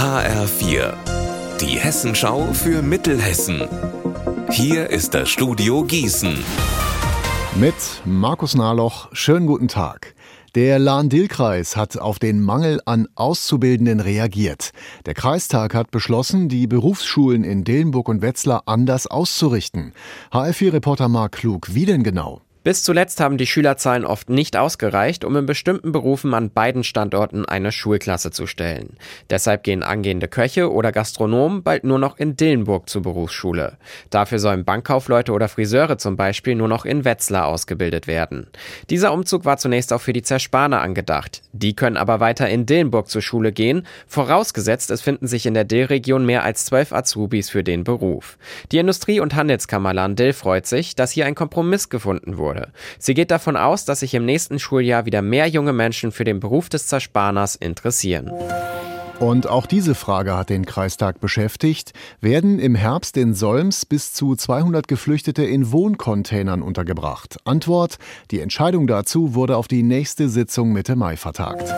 HR4, die Hessenschau für Mittelhessen. Hier ist das Studio Gießen. Mit Markus Nahloch, schönen guten Tag. Der Lahn-Dill-Kreis hat auf den Mangel an Auszubildenden reagiert. Der Kreistag hat beschlossen, die Berufsschulen in Dillenburg und Wetzlar anders auszurichten. HR4-Reporter Mark Klug, wie denn genau? Bis zuletzt haben die Schülerzahlen oft nicht ausgereicht, um in bestimmten Berufen an beiden Standorten eine Schulklasse zu stellen. Deshalb gehen angehende Köche oder Gastronomen bald nur noch in Dillenburg zur Berufsschule. Dafür sollen Bankkaufleute oder Friseure zum Beispiel nur noch in Wetzlar ausgebildet werden. Dieser Umzug war zunächst auch für die Zerspaner angedacht. Die können aber weiter in Dillenburg zur Schule gehen, vorausgesetzt es finden sich in der Dill-Region mehr als zwölf Azubis für den Beruf. Die Industrie- und Handelskammer Lahn-Dill freut sich, dass hier ein Kompromiss gefunden wurde wurde. Sie geht davon aus, dass sich im nächsten Schuljahr wieder mehr junge Menschen für den Beruf des Zerspaners interessieren. Und auch diese Frage hat den Kreistag beschäftigt. Werden im Herbst in Solms bis zu 200 Geflüchtete in Wohncontainern untergebracht? Antwort: Die Entscheidung dazu wurde auf die nächste Sitzung Mitte Mai vertagt.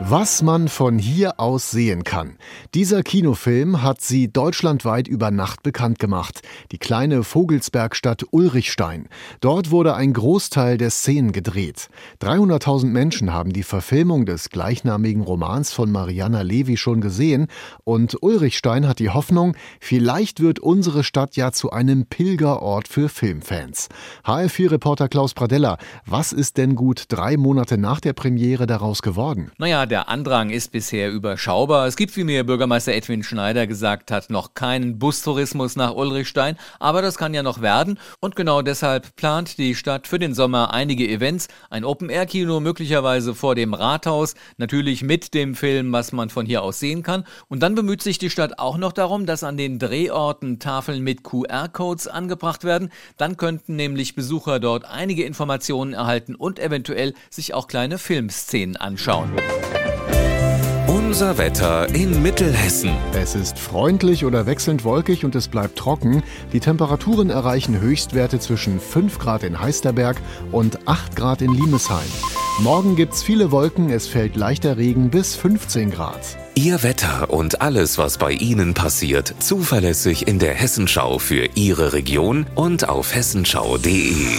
Was man von hier aus sehen kann. Dieser Kinofilm hat sie deutschlandweit über Nacht bekannt gemacht. Die kleine Vogelsbergstadt Ulrichstein. Dort wurde ein Großteil der Szenen gedreht. 300.000 Menschen haben die Verfilmung des gleichnamigen Romans von Mariana Levi schon gesehen. Und Ulrichstein hat die Hoffnung, vielleicht wird unsere Stadt ja zu einem Pilgerort für Filmfans. HR4-Reporter Klaus Pradella, was ist denn gut drei Monate nach der Premiere daraus geworden? Naja, der Andrang ist bisher überschaubar. Es gibt, wie mir Bürgermeister Edwin Schneider gesagt hat, noch keinen Bustourismus nach Ulrichstein, aber das kann ja noch werden. Und genau deshalb plant die Stadt für den Sommer einige Events, ein Open-Air-Kino möglicherweise vor dem Rathaus, natürlich mit dem Film, was man von hier aus sehen kann. Und dann bemüht sich die Stadt auch noch darum, dass an den Drehorten Tafeln mit QR-Codes angebracht werden. Dann könnten nämlich Besucher dort einige Informationen erhalten und eventuell sich auch kleine Filmszenen anschauen. Unser Wetter in Mittelhessen. Es ist freundlich oder wechselnd wolkig und es bleibt trocken. Die Temperaturen erreichen Höchstwerte zwischen 5 Grad in Heisterberg und 8 Grad in Limesheim. Morgen gibt's viele Wolken, es fällt leichter Regen bis 15 Grad. Ihr Wetter und alles, was bei Ihnen passiert, zuverlässig in der Hessenschau für Ihre Region und auf hessenschau.de.